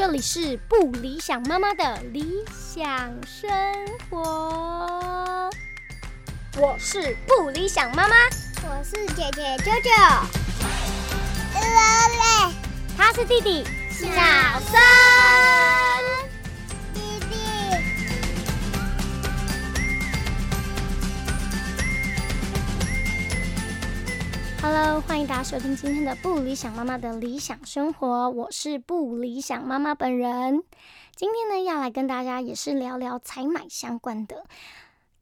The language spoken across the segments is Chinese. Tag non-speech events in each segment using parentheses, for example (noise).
这里是不理想妈妈的理想生活。我是不理想妈妈，我是姐姐舅舅，嘞，他是弟弟小森。Hello，欢迎大家收听今天的不理想妈妈的理想生活，我是不理想妈妈本人。今天呢，要来跟大家也是聊聊采买相关的。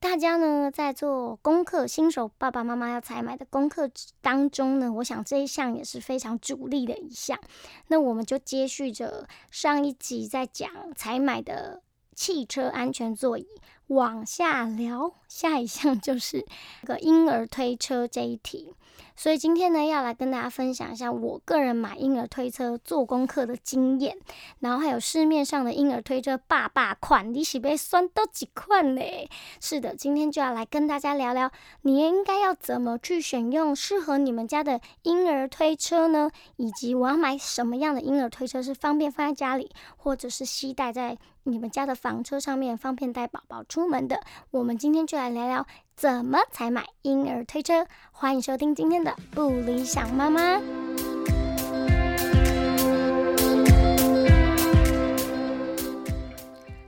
大家呢在做功课，新手爸爸妈妈要采买的功课当中呢，我想这一项也是非常主力的一项。那我们就接续着上一集在讲采买的汽车安全座椅，往下聊。下一项 (laughs) 就是个婴儿推车这一题。所以今天呢，要来跟大家分享一下我个人买婴儿推车做功课的经验，然后还有市面上的婴儿推车爸爸款，你喜被酸都几款嘞？是的，今天就要来跟大家聊聊，你应该要怎么去选用适合你们家的婴儿推车呢？以及我要买什么样的婴儿推车是方便放在家里，或者是携带在你们家的房车上面，方便带宝宝出门的。我们今天就来聊聊。怎么才买婴儿推车？欢迎收听今天的不理想妈妈。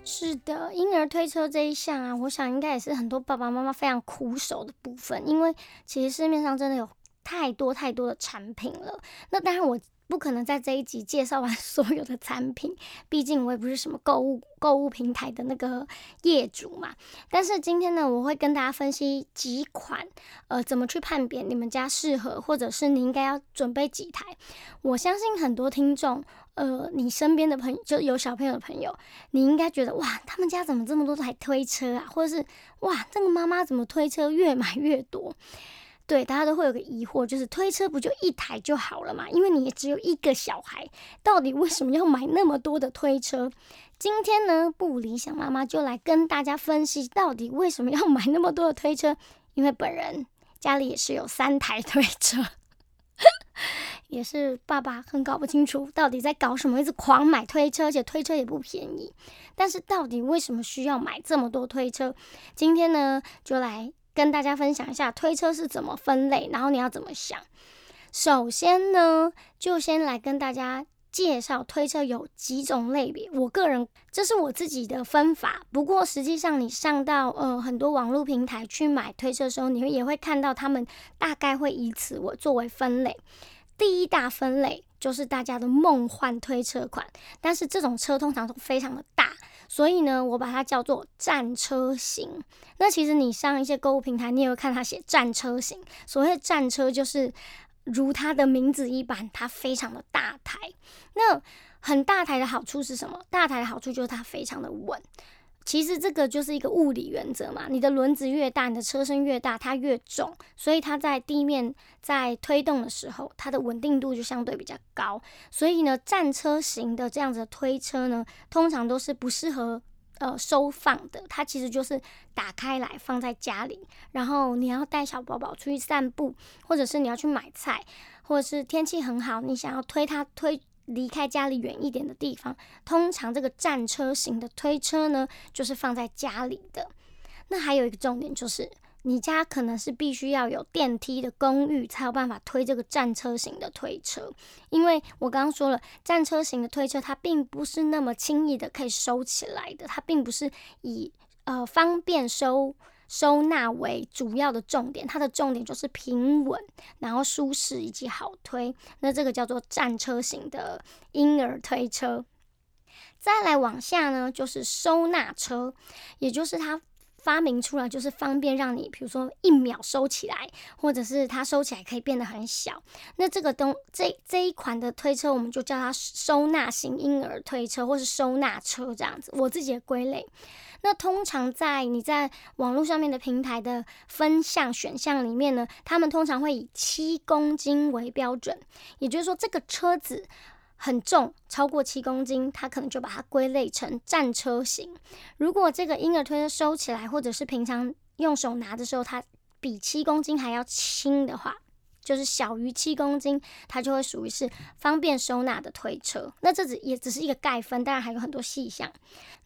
是的，婴儿推车这一项啊，我想应该也是很多爸爸妈妈非常苦手的部分，因为其实市面上真的有太多太多的产品了。那当然我。不可能在这一集介绍完 (laughs) 所有的产品，毕竟我也不是什么购物购物平台的那个业主嘛。但是今天呢，我会跟大家分析几款，呃，怎么去判别你们家适合，或者是你应该要准备几台。我相信很多听众，呃，你身边的朋友就有小朋友的朋友，你应该觉得哇，他们家怎么这么多台推车啊？或者是哇，这个妈妈怎么推车越买越多？对，大家都会有个疑惑，就是推车不就一台就好了嘛？因为你也只有一个小孩，到底为什么要买那么多的推车？今天呢，不理想妈妈就来跟大家分析，到底为什么要买那么多的推车？因为本人家里也是有三台推车，(laughs) 也是爸爸很搞不清楚到底在搞什么，一直狂买推车，而且推车也不便宜。但是到底为什么需要买这么多推车？今天呢，就来。跟大家分享一下推车是怎么分类，然后你要怎么想。首先呢，就先来跟大家介绍推车有几种类别。我个人这是我自己的分法，不过实际上你上到呃很多网络平台去买推车的时候，你也会看到他们大概会以此我作为分类。第一大分类就是大家的梦幻推车款，但是这种车通常都非常的大。所以呢，我把它叫做战车型。那其实你上一些购物平台，你也会看它写战车型。所谓战车，就是如它的名字一般，它非常的大台。那很大台的好处是什么？大台的好处就是它非常的稳。其实这个就是一个物理原则嘛，你的轮子越大，你的车身越大，它越重，所以它在地面在推动的时候，它的稳定度就相对比较高。所以呢，战车型的这样子的推车呢，通常都是不适合呃收放的，它其实就是打开来放在家里，然后你要带小宝宝出去散步，或者是你要去买菜，或者是天气很好，你想要推它推。离开家里远一点的地方，通常这个战车型的推车呢，就是放在家里的。那还有一个重点就是，你家可能是必须要有电梯的公寓，才有办法推这个战车型的推车。因为我刚刚说了，战车型的推车它并不是那么轻易的可以收起来的，它并不是以呃方便收。收纳为主要的重点，它的重点就是平稳，然后舒适以及好推。那这个叫做战车型的婴儿推车。再来往下呢，就是收纳车，也就是它发明出来就是方便让你，比如说一秒收起来，或者是它收起来可以变得很小。那这个东这这一款的推车，我们就叫它收纳型婴儿推车，或是收纳车这样子。我自己的归类。那通常在你在网络上面的平台的分项选项里面呢，他们通常会以七公斤为标准，也就是说这个车子很重，超过七公斤，它可能就把它归类成战车型。如果这个婴儿推车收起来，或者是平常用手拿的时候，它比七公斤还要轻的话，就是小于七公斤，它就会属于是方便收纳的推车。那这只也只是一个概分，当然还有很多细项。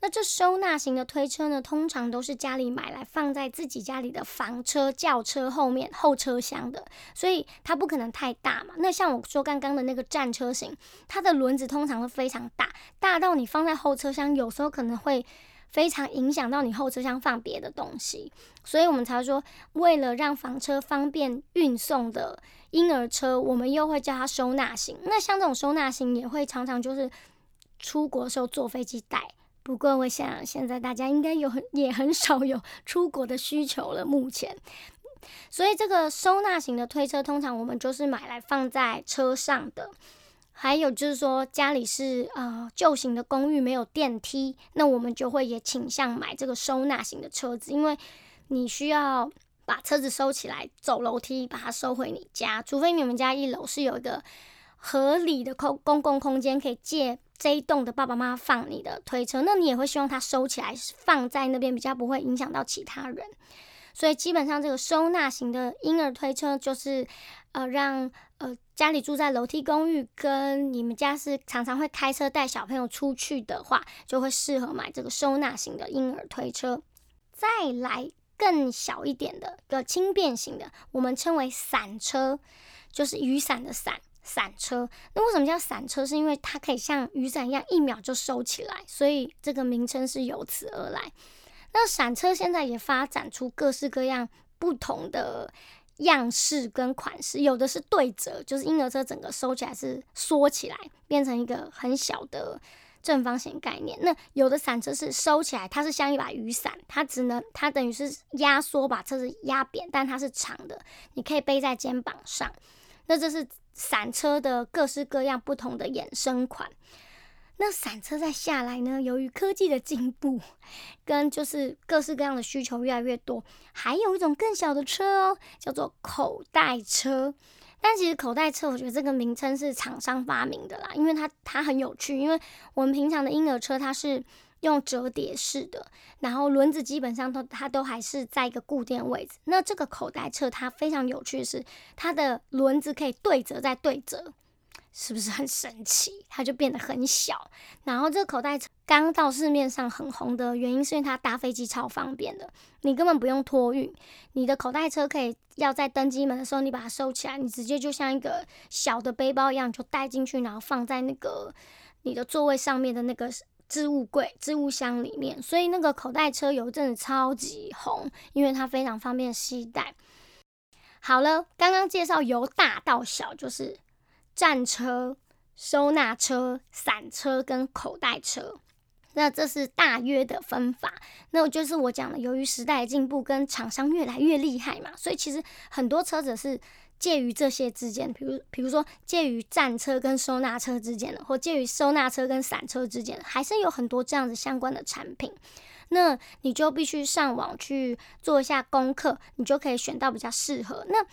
那这收纳型的推车呢，通常都是家里买来放在自己家里的房车、轿车后面后车厢的，所以它不可能太大嘛。那像我说刚刚的那个战车型，它的轮子通常都非常大，大到你放在后车厢，有时候可能会。非常影响到你后车厢放别的东西，所以我们才说，为了让房车方便运送的婴儿车，我们又会叫它收纳型。那像这种收纳型，也会常常就是出国时候坐飞机带。不过，我想现在大家应该有很也很少有出国的需求了。目前，所以这个收纳型的推车，通常我们就是买来放在车上的。还有就是说，家里是呃旧型的公寓，没有电梯，那我们就会也倾向买这个收纳型的车子，因为你需要把车子收起来，走楼梯把它收回你家，除非你们家一楼是有一个合理的空公共空间，可以借这一栋的爸爸妈妈放你的推车，那你也会希望它收起来放在那边，比较不会影响到其他人。所以基本上这个收纳型的婴儿推车就是，呃，让呃家里住在楼梯公寓，跟你们家是常常会开车带小朋友出去的话，就会适合买这个收纳型的婴儿推车。再来更小一点的，个轻便型的，我们称为伞车，就是雨伞的伞伞车。那为什么叫伞车？是因为它可以像雨伞一样一秒就收起来，所以这个名称是由此而来。那伞车现在也发展出各式各样不同的样式跟款式，有的是对折，就是婴儿车整个收起来是缩起来，变成一个很小的正方形概念。那有的伞车是收起来，它是像一把雨伞，它只能它等于是压缩把车子压扁，但它是长的，你可以背在肩膀上。那这是伞车的各式各样不同的衍生款。那伞车再下来呢？由于科技的进步，跟就是各式各样的需求越来越多，还有一种更小的车哦，叫做口袋车。但其实口袋车，我觉得这个名称是厂商发明的啦，因为它它很有趣。因为我们平常的婴儿车它是用折叠式的，然后轮子基本上都它都还是在一个固定位置。那这个口袋车它非常有趣的是，它的轮子可以对折再对折。是不是很神奇？它就变得很小。然后这个口袋车刚到市面上很红的原因，是因为它搭飞机超方便的，你根本不用托运。你的口袋车可以要在登机门的时候，你把它收起来，你直接就像一个小的背包一样，就带进去，然后放在那个你的座位上面的那个置物柜、置物箱里面。所以那个口袋车有一阵子超级红，因为它非常方便携带。好了，刚刚介绍由大到小，就是。战车、收纳车、伞车跟口袋车，那这是大约的分法。那就是我讲的，由于时代进步跟厂商越来越厉害嘛，所以其实很多车子是介于这些之间，比如比如说介于战车跟收纳车之间的，或介于收纳车跟伞车之间的，还是有很多这样子相关的产品。那你就必须上网去做一下功课，你就可以选到比较适合。那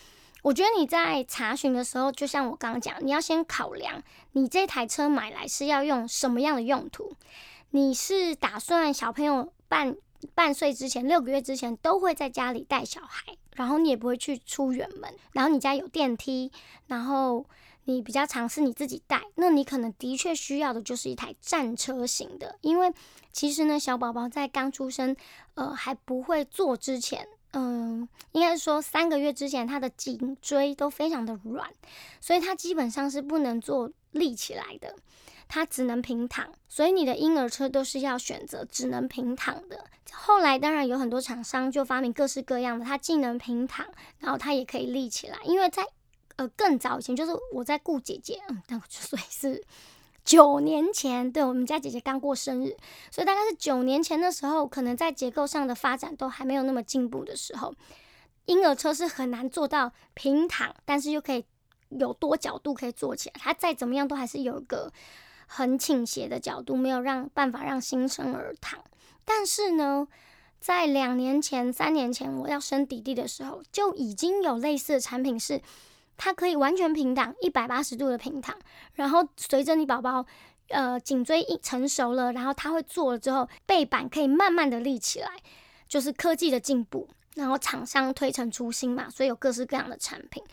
我觉得你在查询的时候，就像我刚刚讲，你要先考量你这台车买来是要用什么样的用途。你是打算小朋友半半岁之前、六个月之前都会在家里带小孩，然后你也不会去出远门，然后你家有电梯，然后你比较尝试你自己带，那你可能的确需要的就是一台战车型的，因为其实呢，小宝宝在刚出生，呃，还不会坐之前。嗯，应该说三个月之前，他的颈椎都非常的软，所以他基本上是不能坐立起来的，他只能平躺。所以你的婴儿车都是要选择只能平躺的。后来当然有很多厂商就发明各式各样的，它既能平躺，然后它也可以立起来。因为在呃更早以前，就是我在顾姐姐，嗯，但所以是。九年前，对我们家姐姐刚过生日，所以大概是九年前的时候，可能在结构上的发展都还没有那么进步的时候，婴儿车是很难做到平躺，但是又可以有多角度可以坐起来。它再怎么样都还是有一个很倾斜的角度，没有让办法让新生儿躺。但是呢，在两年前、三年前我要生弟弟的时候，就已经有类似的产品是。它可以完全平躺，一百八十度的平躺，然后随着你宝宝，呃，颈椎一成熟了，然后他会坐了之后，背板可以慢慢的立起来，就是科技的进步，然后厂商推陈出新嘛，所以有各式各样的产品。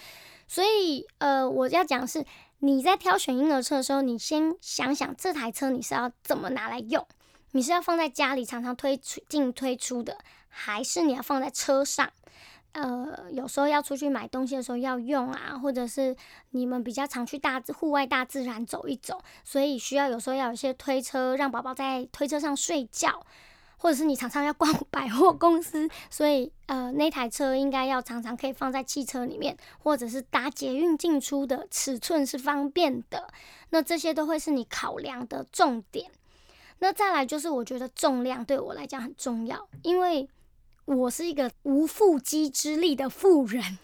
所以呃，我要讲是你在挑选婴儿车的时候，你先想想这台车你是要怎么拿来用，你是要放在家里常常推出进推出的，还是你要放在车上？呃，有时候要出去买东西的时候要用啊，或者是你们比较常去大户外大自然走一走，所以需要有时候要有一些推车，让宝宝在推车上睡觉，或者是你常常要逛 (laughs) 百货公司，所以呃那台车应该要常常可以放在汽车里面，或者是搭捷运进出的尺寸是方便的，那这些都会是你考量的重点。那再来就是我觉得重量对我来讲很重要，因为。我是一个无腹肌之力的妇人，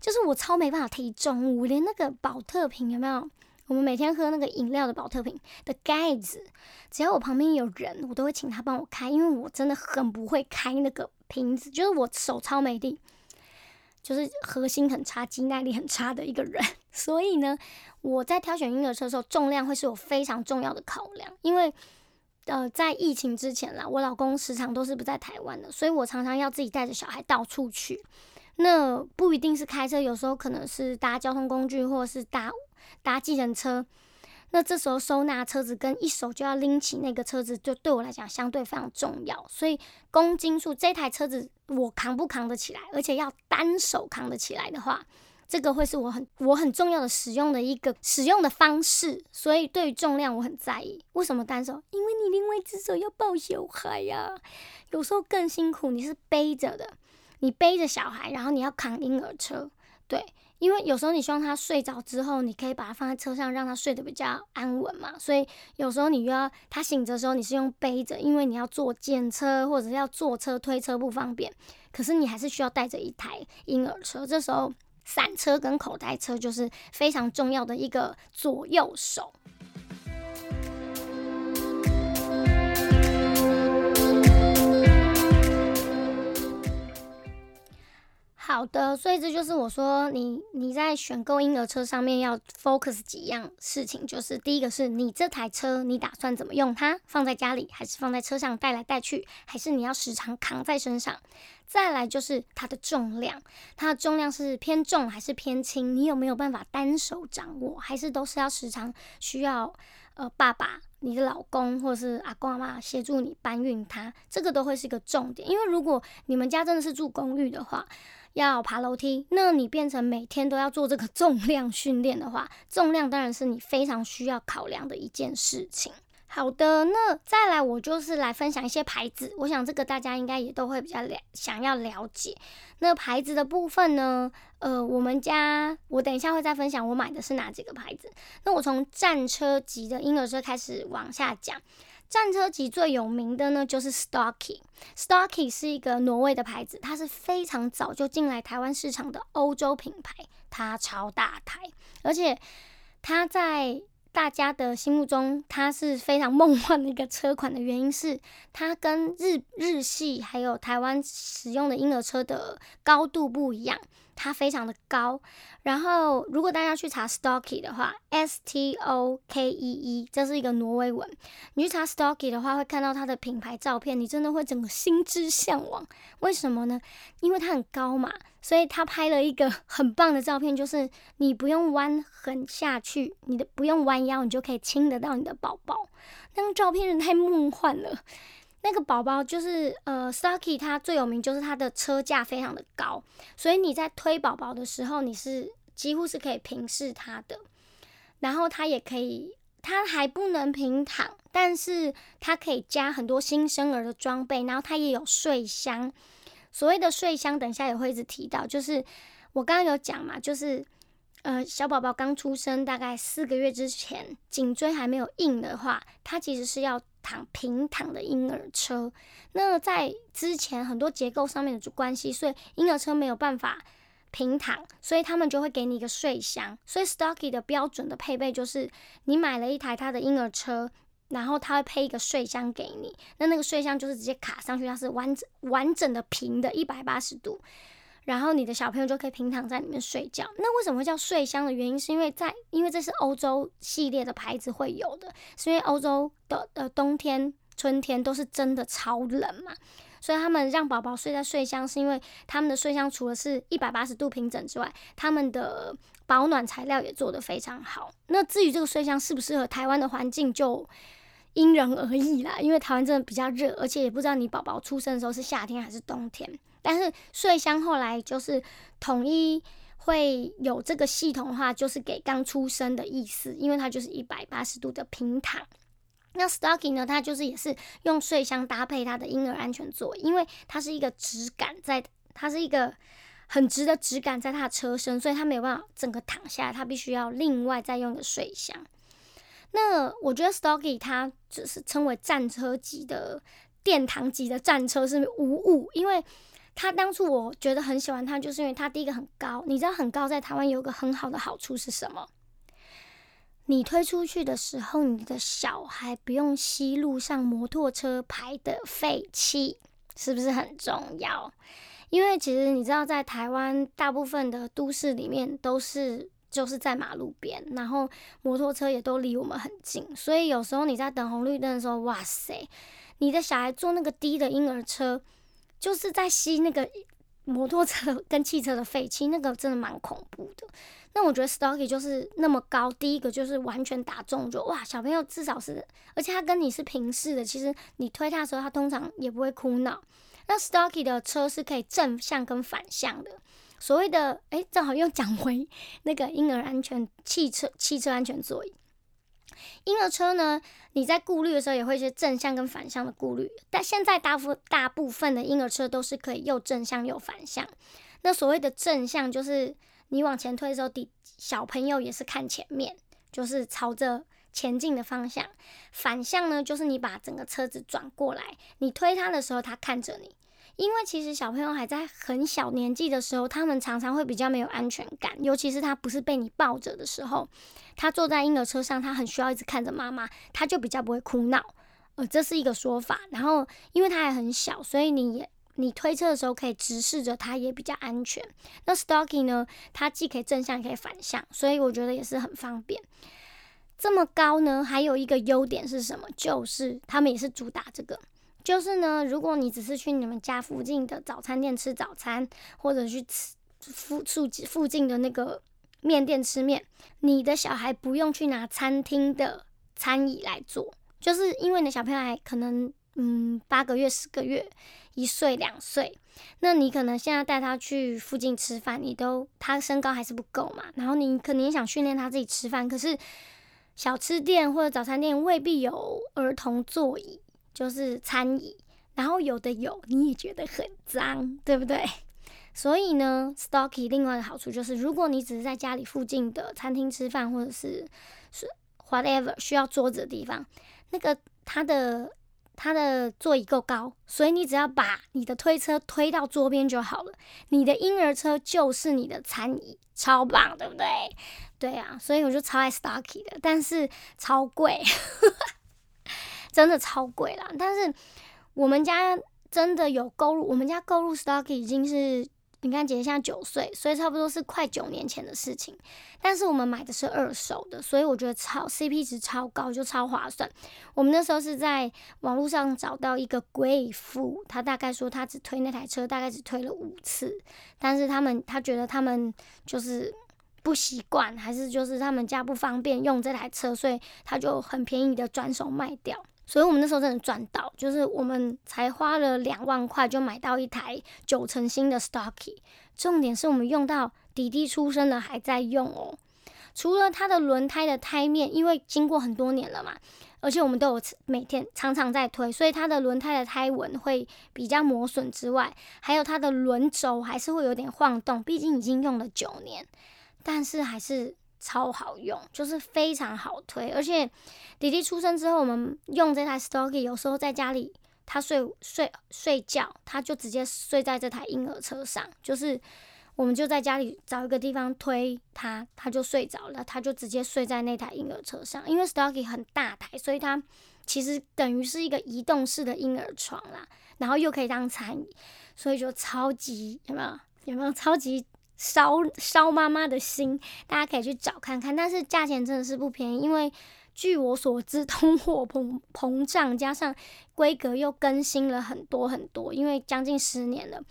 就是我超没办法提重物，连那个保特瓶有没有？我们每天喝那个饮料的保特瓶的盖子，只要我旁边有人，我都会请他帮我开，因为我真的很不会开那个瓶子，就是我手超没力，就是核心很差、肌耐力很差的一个人。(laughs) 所以呢，我在挑选婴儿车的时候，重量会是我非常重要的考量，因为。呃，在疫情之前啦，我老公时常都是不在台湾的，所以我常常要自己带着小孩到处去。那不一定是开车，有时候可能是搭交通工具，或者是搭搭计程车。那这时候收纳车子跟一手就要拎起那个车子，就对我来讲相对非常重要。所以公斤数这台车子我扛不扛得起来，而且要单手扛得起来的话。这个会是我很我很重要的使用的一个使用的方式，所以对于重量我很在意。为什么单手？因为你另外一只手要抱小孩呀，有时候更辛苦。你是背着的，你背着小孩，然后你要扛婴儿车，对，因为有时候你希望他睡着之后，你可以把他放在车上，让他睡得比较安稳嘛。所以有时候你又要他醒着的时候，你是用背着，因为你要坐电车或者是要坐车推车不方便，可是你还是需要带着一台婴儿车，这时候。伞车跟口袋车就是非常重要的一个左右手。好的，所以这就是我说你你在选购婴儿车上面要 focus 几样事情，就是第一个是你这台车你打算怎么用它，放在家里还是放在车上带来带去，还是你要时常扛在身上？再来就是它的重量，它的重量是偏重还是偏轻？你有没有办法单手掌握？还是都是要时常需要呃爸爸、你的老公或是阿公阿妈协助你搬运它？这个都会是一个重点。因为如果你们家真的是住公寓的话，要爬楼梯，那你变成每天都要做这个 (laughs) 重量训练的话，重量当然是你非常需要考量的一件事情。好的，那再来，我就是来分享一些牌子。我想这个大家应该也都会比较了想要了解。那牌子的部分呢？呃，我们家我等一下会再分享我买的是哪几个牌子。那我从战车级的婴儿车开始往下讲。战车级最有名的呢就是 Stocky。Stocky 是一个挪威的牌子，它是非常早就进来台湾市场的欧洲品牌。它超大台，而且它在大家的心目中，它是非常梦幻的一个车款的原因是，它跟日日系还有台湾使用的婴儿车的高度不一样。它非常的高，然后如果大家去查 Stocky 的话，S T O K E E，这是一个挪威文。你去查 Stocky 的话，会看到它的品牌照片，你真的会整个心之向往。为什么呢？因为它很高嘛，所以它拍了一个 (laughs) 很棒的照片，就是你不用弯很下去，你的不用弯腰，你就可以亲得到你的宝宝。那张照片太梦幻了。那个宝宝就是呃，Saki，它最有名就是它的车架非常的高，所以你在推宝宝的时候，你是几乎是可以平视它的。然后它也可以，它还不能平躺，但是它可以加很多新生儿的装备。然后它也有睡箱，所谓的睡箱，等一下也会一直提到，就是我刚刚有讲嘛，就是呃，小宝宝刚出生大概四个月之前，颈椎还没有硬的话，它其实是要。躺平躺的婴儿车，那在之前很多结构上面的关系，所以婴儿车没有办法平躺，所以他们就会给你一个睡箱。所以 Stocky 的标准的配备就是，你买了一台他的婴儿车，然后他会配一个睡箱给你。那那个睡箱就是直接卡上去，它是完整完整的平的，一百八十度。然后你的小朋友就可以平躺在里面睡觉。那为什么叫睡箱的原因，是因为在因为这是欧洲系列的牌子会有的，是因为欧洲的呃冬天、春天都是真的超冷嘛，所以他们让宝宝睡在睡箱，是因为他们的睡箱除了是一百八十度平整之外，他们的保暖材料也做得非常好。那至于这个睡箱适不适合台湾的环境，就因人而异啦。因为台湾真的比较热，而且也不知道你宝宝出生的时候是夏天还是冬天。但是睡箱后来就是统一会有这个系统的话，就是给刚出生的意思，因为它就是一百八十度的平躺。那 Stocky 呢？它就是也是用睡箱搭配它的婴儿安全座椅，因为它是一个直感，在它是一个很直的直感在它的车身，所以它没有办法整个躺下来，它必须要另外再用一个睡箱。那我觉得 Stocky 它只是称为战车级的殿堂级的战车是无误，因为它当初我觉得很喜欢它，就是因为它第一个很高，你知道很高在台湾有个很好的好处是什么？你推出去的时候，你的小孩不用吸路上摩托车排的废气，是不是很重要？因为其实你知道，在台湾大部分的都市里面都是就是在马路边，然后摩托车也都离我们很近，所以有时候你在等红绿灯的时候，哇塞，你的小孩坐那个低的婴儿车，就是在吸那个摩托车跟汽车的废气，那个真的蛮恐怖的。那我觉得 Stocky 就是那么高，第一个就是完全打中，就哇，小朋友至少是，而且他跟你是平视的，其实你推他的时候，他通常也不会哭闹。那 Stocky 的车是可以正向跟反向的，所谓的哎，正好又讲回 (laughs) 那个婴儿安全汽车汽车安全座椅。婴儿车呢，你在顾虑的时候也会是正向跟反向的顾虑，但现在大部大部分的婴儿车都是可以又正向又反向。那所谓的正向就是。你往前推的时候，底小朋友也是看前面，就是朝着前进的方向。反向呢，就是你把整个车子转过来，你推他的时候，他看着你。因为其实小朋友还在很小年纪的时候，他们常常会比较没有安全感，尤其是他不是被你抱着的时候，他坐在婴儿车上，他很需要一直看着妈妈，他就比较不会哭闹。呃，这是一个说法。然后，因为他还很小，所以你也。你推车的时候可以直视着他，也比较安全。那 Stocky 呢？它既可以正向，也可以反向，所以我觉得也是很方便。这么高呢，还有一个优点是什么？就是他们也是主打这个，就是呢，如果你只是去你们家附近的早餐店吃早餐，或者去吃附附附近的那个面店吃面，你的小孩不用去拿餐厅的餐椅来做，就是因为你的小朋友还可能。嗯，八个月、十个月、一岁、两岁，那你可能现在带他去附近吃饭，你都他身高还是不够嘛。然后你可能也想训练他自己吃饭，可是小吃店或者早餐店未必有儿童座椅，就是餐椅。然后有的有，你也觉得很脏，对不对？所以呢，Stocky 另外的好处就是，如果你只是在家里附近的餐厅吃饭，或者是是 whatever 需要桌子的地方，那个它的。它的座椅够高，所以你只要把你的推车推到桌边就好了。你的婴儿车就是你的餐椅，超棒，对不对？对啊，所以我就超爱 Stocky 的，但是超贵，(laughs) 真的超贵啦。但是我们家真的有购入，我们家购入 Stocky 已经是。你看姐姐现在九岁，所以差不多是快九年前的事情。但是我们买的是二手的，所以我觉得超 CP 值超高，就超划算。我们那时候是在网络上找到一个贵妇，她大概说她只推那台车，大概只推了五次。但是他们他觉得他们就是不习惯，还是就是他们家不方便用这台车，所以他就很便宜的转手卖掉。所以我们那时候真的赚到，就是我们才花了两万块就买到一台九成新的 Stocky。重点是我们用到弟弟出生了还在用哦。除了它的轮胎的胎面，因为经过很多年了嘛，而且我们都有每天常常在推，所以它的轮胎的胎纹会比较磨损之外，还有它的轮轴还是会有点晃动。毕竟已经用了九年，但是还是。超好用，就是非常好推，而且弟弟出生之后，我们用这台 Stocky，有时候在家里他睡睡睡觉，他就直接睡在这台婴儿车上，就是我们就在家里找一个地方推他，他就睡着了，他就直接睡在那台婴儿车上。因为 Stocky 很大台，所以它其实等于是一个移动式的婴儿床啦，然后又可以当餐椅，所以就超级有没有有没有超级。烧烧妈妈的心，大家可以去找看看，但是价钱真的是不便宜，因为据我所知，通货膨膨胀加上规格又更新了很多很多，因为将近十年了，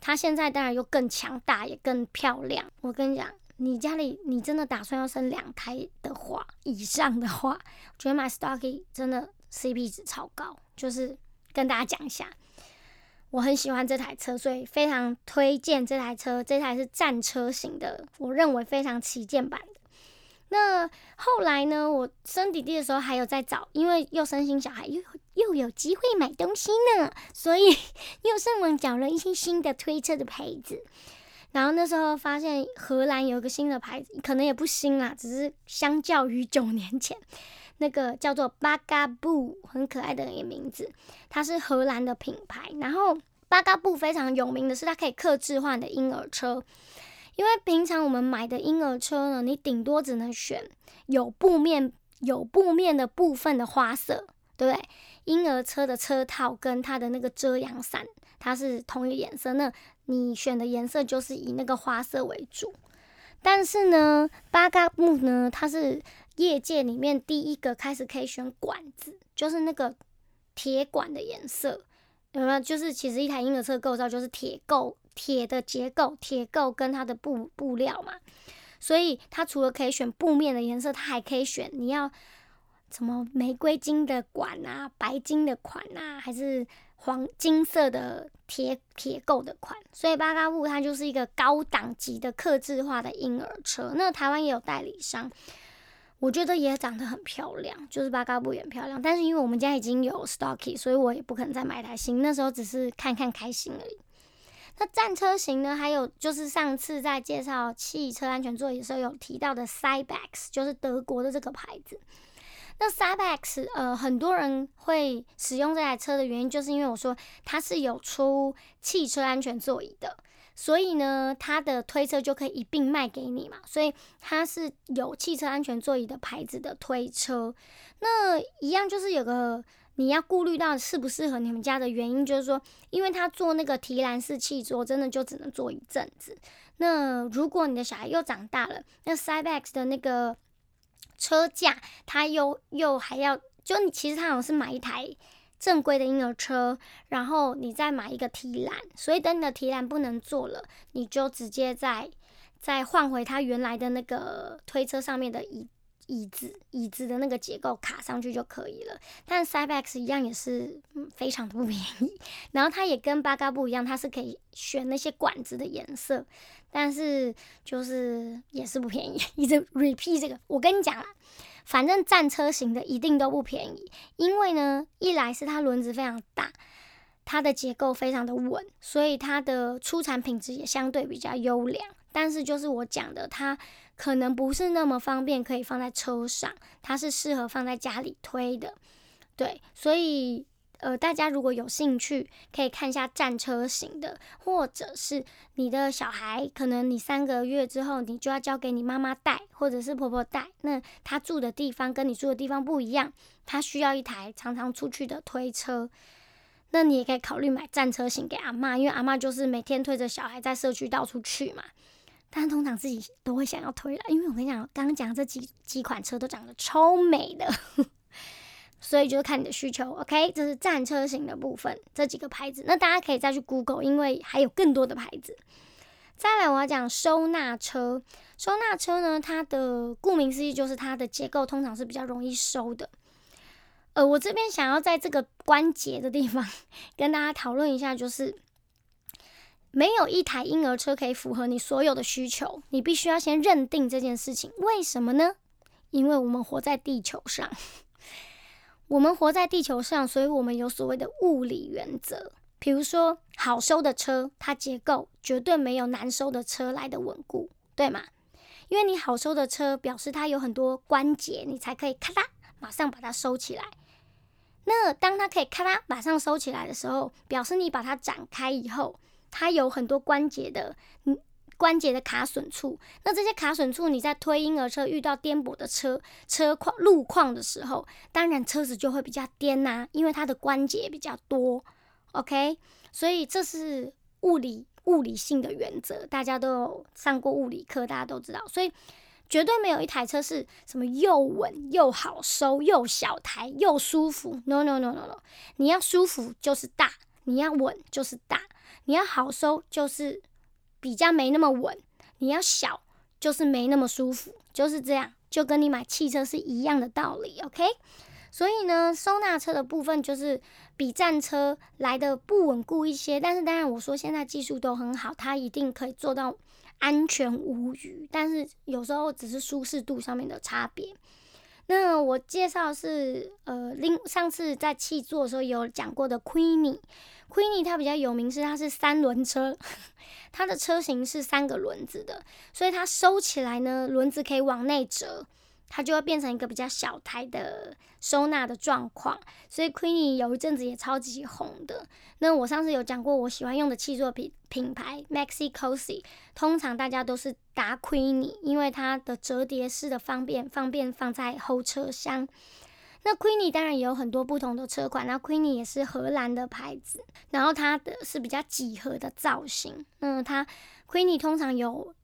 它现在当然又更强大，也更漂亮。我跟你讲，你家里你真的打算要生两胎的话，以上的话，觉得买 Stocky 真的 CP 值超高。就是跟大家讲一下，我很喜欢这台车，所以非常推荐这台车。这台是战车型的，我认为非常旗舰版。那后来呢？我生弟弟的时候还有在找，因为又生新小孩，又又有机会买东西呢，所以 (laughs) 又上网找了一些新的推车的牌子。然后那时候发现荷兰有一个新的牌子，可能也不新啦，只是相较于九年前那个叫做巴嘎布，很可爱的一个名字，它是荷兰的品牌。然后巴嘎布非常有名的是它可以克制化的婴儿车。因为平常我们买的婴儿车呢，你顶多只能选有布面、有布面的部分的花色，对不对？婴儿车的车套跟它的那个遮阳伞，它是同一个颜色，那你选的颜色就是以那个花色为主。但是呢，八嘎布呢，它是业界里面第一个开始可以选管子，就是那个铁管的颜色，有没有？就是其实一台婴儿车构造就是铁构。铁的结构、铁构跟它的布布料嘛，所以它除了可以选布面的颜色，它还可以选你要什么玫瑰金的管啊、白金的款啊，还是黄金色的铁铁构的款。所以巴嘎布它就是一个高档级的刻制化的婴儿车。那台湾也有代理商，我觉得也长得很漂亮，就是八嘎布也很漂亮。但是因为我们家已经有 Stocky，所以我也不可能再买台新。那时候只是看看开心而已。那战车型呢？还有就是上次在介绍汽车安全座椅的时候有提到的 Cybex，就是德国的这个牌子。那 Cybex，呃，很多人会使用这台车的原因，就是因为我说它是有出汽车安全座椅的，所以呢，它的推车就可以一并卖给你嘛。所以它是有汽车安全座椅的牌子的推车。那一样就是有个。你要顾虑到适不适合你们家的原因，就是说，因为他做那个提篮式气座，真的就只能坐一阵子。那如果你的小孩又长大了，那 Cybex 的那个车架，他又又还要，就你其实他好像是买一台正规的婴儿车，然后你再买一个提篮，所以等你的提篮不能坐了，你就直接再再换回它原来的那个推车上面的椅。椅子椅子的那个结构卡上去就可以了，但 Cybex 一样也是嗯非常的不便宜。然后它也跟八嘎不一样，它是可以选那些管子的颜色，但是就是也是不便宜。(laughs) 一直 repeat 这个，我跟你讲啦，反正战车型的一定都不便宜，因为呢，一来是它轮子非常大，它的结构非常的稳，所以它的出产品质也相对比较优良。但是就是我讲的，它可能不是那么方便，可以放在车上，它是适合放在家里推的，对，所以呃，大家如果有兴趣，可以看一下战车型的，或者是你的小孩，可能你三个月之后，你就要交给你妈妈带，或者是婆婆带，那他住的地方跟你住的地方不一样，他需要一台常常出去的推车，那你也可以考虑买战车型给阿妈，因为阿妈就是每天推着小孩在社区到处去嘛。但通常自己都会想要推了，因为我跟你讲，刚刚讲这几几款车都长得超美的，(laughs) 所以就是看你的需求。OK，这是战车型的部分，这几个牌子，那大家可以再去 Google，因为还有更多的牌子。再来，我要讲收纳车。收纳车呢，它的顾名思义就是它的结构通常是比较容易收的。呃，我这边想要在这个关节的地方 (laughs) 跟大家讨论一下，就是。没有一台婴儿车可以符合你所有的需求，你必须要先认定这件事情。为什么呢？因为我们活在地球上，(laughs) 我们活在地球上，所以我们有所谓的物理原则。比如说，好收的车，它结构绝对没有难收的车来的稳固，对吗？因为你好收的车，表示它有很多关节，你才可以咔嗒马上把它收起来。那当它可以咔嗒马上收起来的时候，表示你把它展开以后。它有很多关节的，嗯，关节的卡损处。那这些卡损处，你在推婴儿车遇到颠簸的车车况路况的时候，当然车子就会比较颠呐，因为它的关节比较多。OK，所以这是物理物理性的原则，大家都有上过物理课，大家都知道。所以绝对没有一台车是什么又稳又好收又小台又舒服。No no no no no，你要舒服就是大，你要稳就是大，你要好收就是比较没那么稳，你要小就是没那么舒服，就是这样，就跟你买汽车是一样的道理。OK。所以呢，收纳车的部分就是比战车来的不稳固一些，但是当然我说现在技术都很好，它一定可以做到安全无虞。但是有时候只是舒适度上面的差别。那我介绍是呃，另上次在气座的时候有讲过的 Queenie Queenie 它比较有名是它是三轮车，它的车型是三个轮子的，所以它收起来呢，轮子可以往内折。它就会变成一个比较小台的收纳的状况，所以 Queenie 有一阵子也超级红的。那我上次有讲过，我喜欢用的气座品品牌 Maxi Cosi，通常大家都是搭 Queenie，因为它的折叠式的方便，方便放在后车厢。那 Queenie 当然也有很多不同的车款，那 Queenie 也是荷兰的牌子，然后它的是比较几何的造型。那它 Queenie 通常有。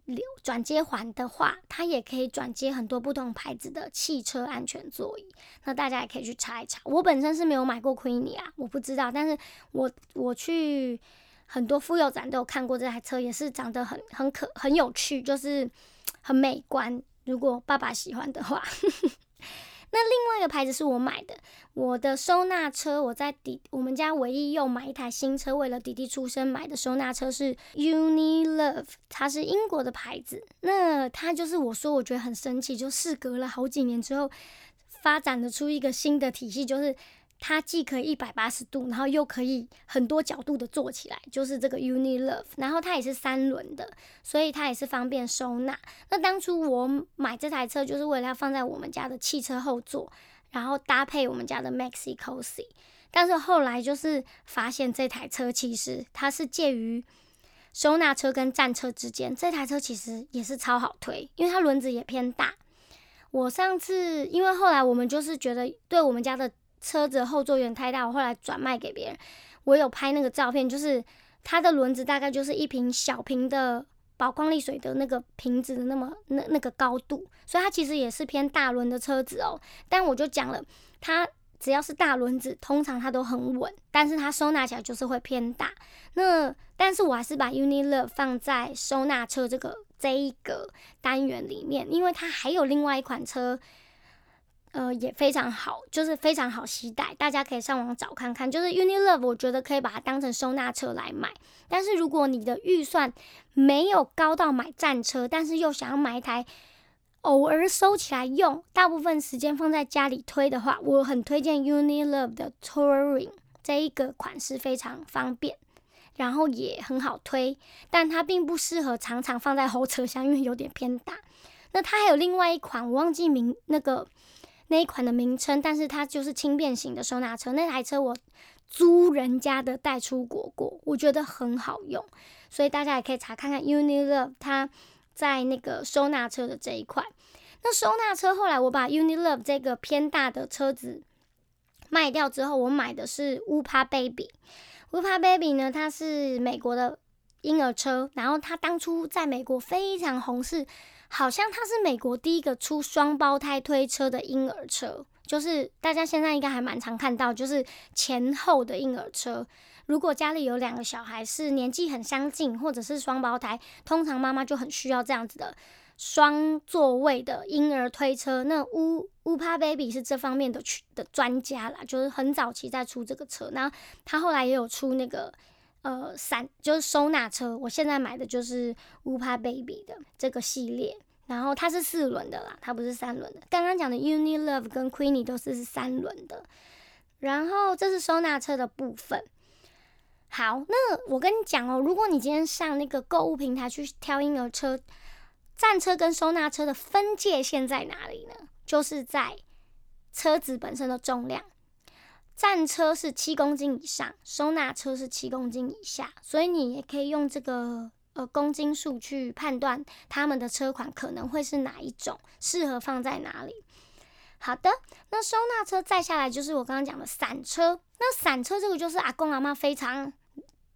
转接环的话，它也可以转接很多不同牌子的汽车安全座椅。那大家也可以去查一查。我本身是没有买过 Queenie 啊，我不知道。但是我我去很多妇幼展都有看过这台车，也是长得很很可很有趣，就是很美观。如果爸爸喜欢的话。(laughs) 那另外一个牌子是我买的，我的收纳车，我在弟我们家唯一又买一台新车，为了弟弟出生买的收纳车是 Unilove，它是英国的牌子。那它就是我说我觉得很神奇，就事隔了好几年之后，发展的出一个新的体系，就是。它既可以一百八十度，然后又可以很多角度的坐起来，就是这个 Unilove。然后它也是三轮的，所以它也是方便收纳。那当初我买这台车就是为了要放在我们家的汽车后座，然后搭配我们家的 Maxi Cosi。但是后来就是发现这台车其实它是介于收纳车跟战车之间。这台车其实也是超好推，因为它轮子也偏大。我上次因为后来我们就是觉得对我们家的。车子后座有点太大，我后来转卖给别人。我有拍那个照片，就是它的轮子大概就是一瓶小瓶的宝矿力水的那个瓶子的那么那那个高度，所以它其实也是偏大轮的车子哦。但我就讲了，它只要是大轮子，通常它都很稳，但是它收纳起来就是会偏大。那但是我还是把 Unilove 放在收纳车这个这一个单元里面，因为它还有另外一款车。呃，也非常好，就是非常好携带，大家可以上网找看看。就是 Unilove，我觉得可以把它当成收纳车来买。但是如果你的预算没有高到买战车，但是又想要买一台偶尔收起来用，大部分时间放在家里推的话，我很推荐 Unilove 的 Touring 这一个款式，非常方便，然后也很好推，但它并不适合常常放在 (laughs) 后车厢，因为有点偏大。那它还有另外一款，我忘记名那个。那一款的名称，但是它就是轻便型的收纳车。那台车我租人家的带出国过，我觉得很好用，所以大家也可以查看看 Unilove 它在那个收纳车的这一块。那收纳车后来我把 Unilove 这个偏大的车子卖掉之后，我买的是 Upa Baby。Upa Baby 呢，它是美国的婴儿车，然后它当初在美国非常红，是。好像它是美国第一个出双胞胎推车的婴儿车，就是大家现在应该还蛮常看到，就是前后的婴儿车。如果家里有两个小孩是年纪很相近，或者是双胞胎，通常妈妈就很需要这样子的双座位的婴儿推车。那乌乌帕 baby 是这方面的的专家啦，就是很早期在出这个车，那他后来也有出那个。呃，伞就是收纳车，我现在买的就是 UPA Baby 的这个系列，然后它是四轮的啦，它不是三轮的。刚刚讲的 Unilove 跟 Queenie 都是三轮的，然后这是收纳车的部分。好，那我跟你讲哦，如果你今天上那个购物平台去挑婴儿车，战车跟收纳车的分界线在哪里呢？就是在车子本身的重量。战车是七公斤以上，收纳车是七公斤以下，所以你也可以用这个呃公斤数去判断他们的车款可能会是哪一种，适合放在哪里。好的，那收纳车再下来就是我刚刚讲的散车。那散车这个就是阿公阿妈非常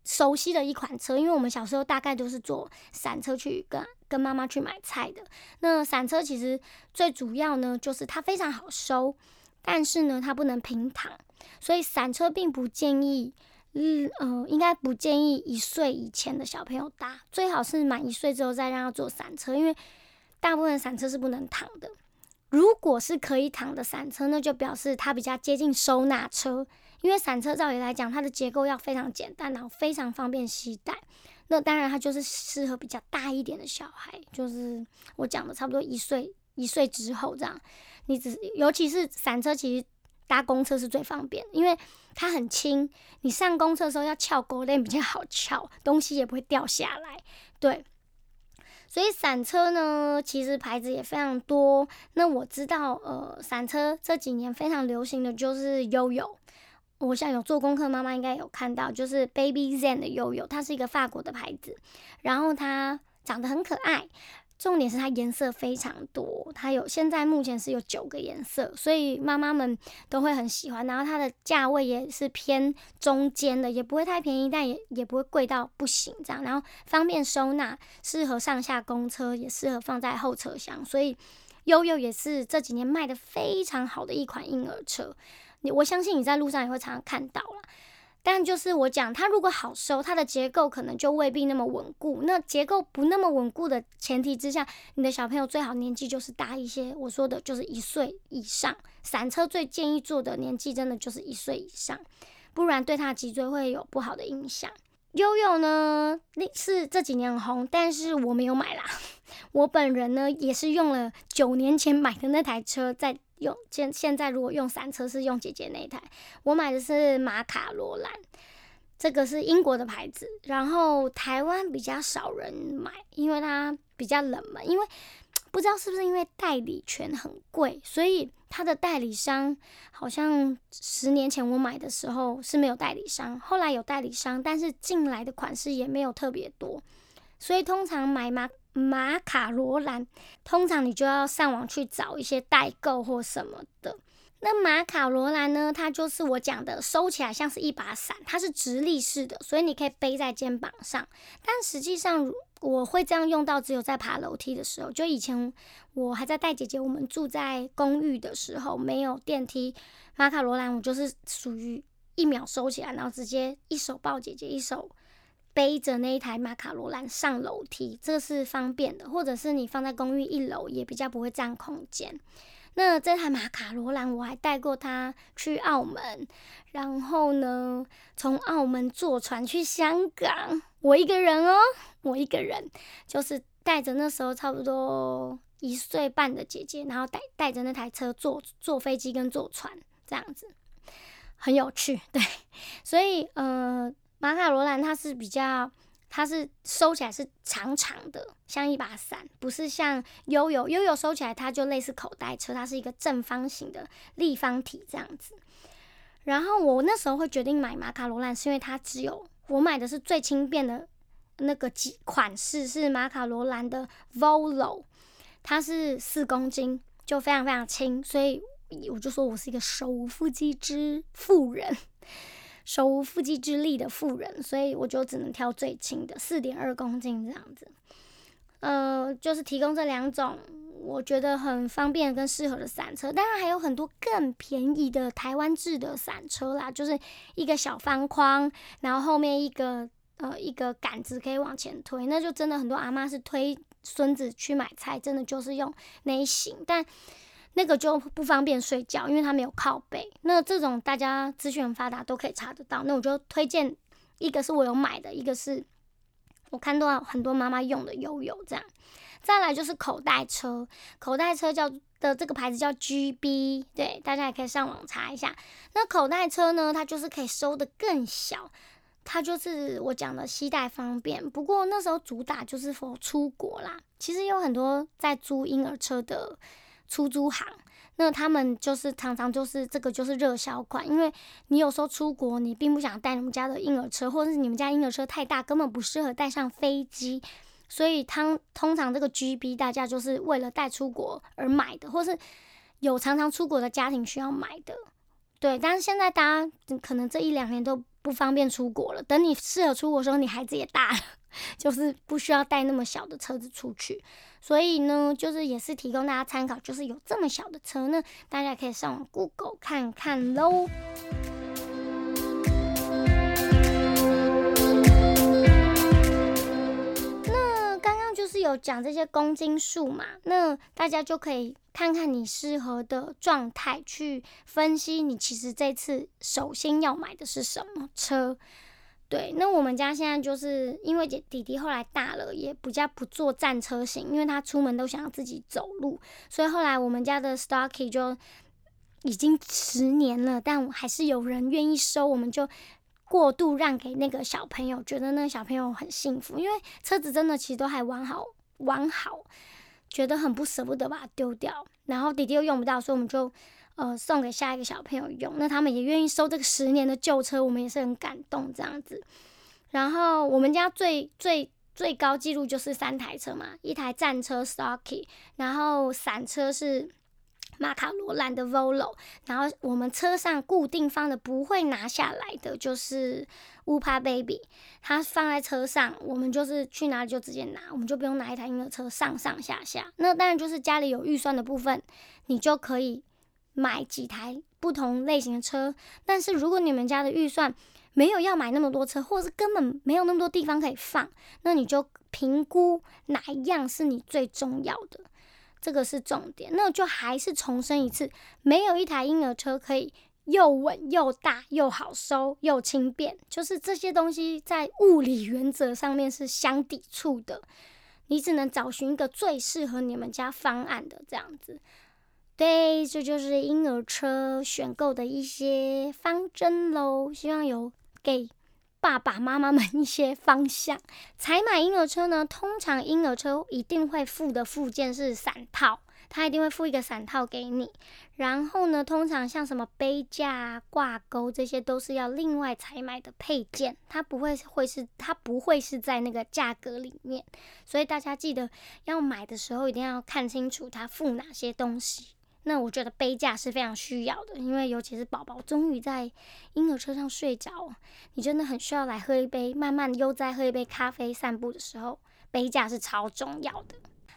熟悉的一款车，因为我们小时候大概都是坐散车去跟。跟妈妈去买菜的。那散车其实最主要呢，就是它非常好收，但是呢，它不能平躺，所以散车并不建议。嗯呃，应该不建议一岁以前的小朋友搭，最好是满一岁之后再让他坐散车，因为大部分散车是不能躺的。如果是可以躺的散车，那就表示它比较接近收纳车，因为散车照理来讲，它的结构要非常简单，然后非常方便携带。那当然，它就是适合比较大一点的小孩，就是我讲的差不多一岁一岁之后这样。你只尤其是散车，其实。搭公车是最方便，因为它很轻，你上公车的时候要翘钩链比较好翘，东西也不会掉下来。对，所以散车呢，其实牌子也非常多。那我知道，呃，散车这几年非常流行的就是悠悠。我想有做功课妈妈应该有看到，就是 Baby Zen 的悠悠，它是一个法国的牌子，然后它长得很可爱。重点是它颜色非常多，它有现在目前是有九个颜色，所以妈妈们都会很喜欢。然后它的价位也是偏中间的，也不会太便宜，但也也不会贵到不行这样。然后方便收纳，适合上下公车，也适合放在后车厢。所以悠悠也是这几年卖的非常好的一款婴儿车。你我相信你在路上也会常常看到了。但就是我讲，它如果好收，它的结构可能就未必那么稳固。那结构不那么稳固的前提之下，你的小朋友最好年纪就是大一些。我说的就是一岁以上，散车最建议做的年纪真的就是一岁以上，不然对他脊椎会有不好的影响。悠悠呢，那是这几年很红，但是我没有买啦。(laughs) 我本人呢，也是用了九年前买的那台车在。用现现在如果用散车是用姐姐那一台，我买的是马卡罗兰，这个是英国的牌子，然后台湾比较少人买，因为它比较冷门，因为不知道是不是因为代理权很贵，所以它的代理商好像十年前我买的时候是没有代理商，后来有代理商，但是进来的款式也没有特别多，所以通常买马。马卡罗兰，通常你就要上网去找一些代购或什么的。那马卡罗兰呢？它就是我讲的，收起来像是一把伞，它是直立式的，所以你可以背在肩膀上。但实际上，我会这样用到只有在爬楼梯的时候。就以前我还在带姐姐，我们住在公寓的时候，没有电梯，马卡罗兰我就是属于一秒收起来，然后直接一手抱姐姐，一手。背着那一台马卡罗兰上楼梯，这是方便的，或者是你放在公寓一楼也比较不会占空间。那这台马卡罗兰我还带过它去澳门，然后呢，从澳门坐船去香港，我一个人哦，我一个人，就是带着那时候差不多一岁半的姐姐，然后带带着那台车坐坐飞机跟坐船这样子，很有趣，对，所以呃。马卡罗兰它是比较，它是收起来是长长的，像一把伞，不是像悠悠悠悠收起来它就类似口袋车，它是一个正方形的立方体这样子。然后我那时候会决定买马卡罗兰，是因为它只有我买的是最轻便的那个几款式，是马卡罗兰的 Volo，它是四公斤，就非常非常轻，所以我就说我是一个手无缚鸡之妇人。手无缚鸡之力的妇人，所以我就只能挑最轻的，四点二公斤这样子。呃，就是提供这两种我觉得很方便跟适合的伞车。当然还有很多更便宜的台湾制的伞车啦，就是一个小方框，然后后面一个呃一个杆子可以往前推，那就真的很多阿妈是推孙子去买菜，真的就是用那一型，但。那个就不方便睡觉，因为它没有靠背。那这种大家资讯很发达，都可以查得到。那我就推荐一个是我有买的，一个是我看到很多妈妈用的悠悠这样。再来就是口袋车，口袋车叫的这个牌子叫 GB，对，大家也可以上网查一下。那口袋车呢，它就是可以收的更小，它就是我讲的携带方便。不过那时候主打就是否出国啦，其实有很多在租婴儿车的。出租行，那他们就是常常就是这个就是热销款，因为你有时候出国，你并不想带你们家的婴儿车，或者是你们家婴儿车太大，根本不适合带上飞机，所以他通常这个 GB 大家就是为了带出国而买的，或是有常常出国的家庭需要买的，对。但是现在大家可能这一两年都不方便出国了，等你适合出国的时候，你孩子也大了，(laughs) 就是不需要带那么小的车子出去。所以呢，就是也是提供大家参考，就是有这么小的车呢，大家可以上网 Google 看看喽。那刚刚就是有讲这些公斤数嘛，那大家就可以看看你适合的状态去分析，你其实这次首先要买的是什么车。对，那我们家现在就是因为姐弟弟后来大了，也比较不坐战车型，因为他出门都想要自己走路，所以后来我们家的 Stocky 就已经十年了，但还是有人愿意收，我们就过度让给那个小朋友，觉得那个小朋友很幸福，因为车子真的其实都还完好完好，觉得很不舍不得把它丢掉，然后弟弟又用不到，所以我们就。呃，送给下一个小朋友用，那他们也愿意收这个十年的旧车，我们也是很感动这样子。然后我们家最最最高纪录就是三台车嘛，一台战车 Stocky，然后散车是马卡罗兰的 Volo，然后我们车上固定放的不会拿下来的就是乌帕 Baby，它放在车上，我们就是去哪里就直接拿，我们就不用拿一台婴儿车上上下下。那当然就是家里有预算的部分，你就可以。买几台不同类型的车，但是如果你们家的预算没有要买那么多车，或者是根本没有那么多地方可以放，那你就评估哪一样是你最重要的，这个是重点。那就还是重申一次，没有一台婴儿车可以又稳又大又好收又轻便，就是这些东西在物理原则上面是相抵触的，你只能找寻一个最适合你们家方案的这样子。对，这就是婴儿车选购的一些方针喽。希望有给爸爸妈妈们一些方向。采买婴儿车呢，通常婴儿车一定会附的附件是伞套，它一定会附一个伞套给你。然后呢，通常像什么杯架、挂钩这些都是要另外采买的配件，它不会会是它不会是在那个价格里面。所以大家记得要买的时候一定要看清楚它附哪些东西。那我觉得杯架是非常需要的，因为尤其是宝宝终于在婴儿车上睡着，你真的很需要来喝一杯，慢慢悠哉喝一杯咖啡散步的时候，杯架是超重要的。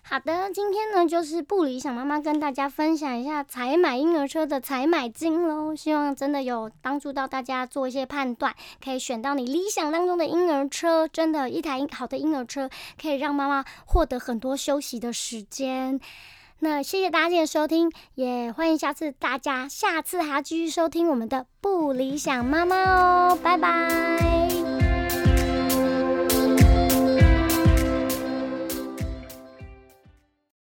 好的，今天呢就是不理想妈妈跟大家分享一下采买婴儿车的采买经喽，希望真的有帮助到大家做一些判断，可以选到你理想当中的婴儿车。真的，一台好的婴儿车可以让妈妈获得很多休息的时间。那谢谢大家今天的收听，也欢迎下次大家下次还要继续收听我们的不理想妈妈哦，拜拜。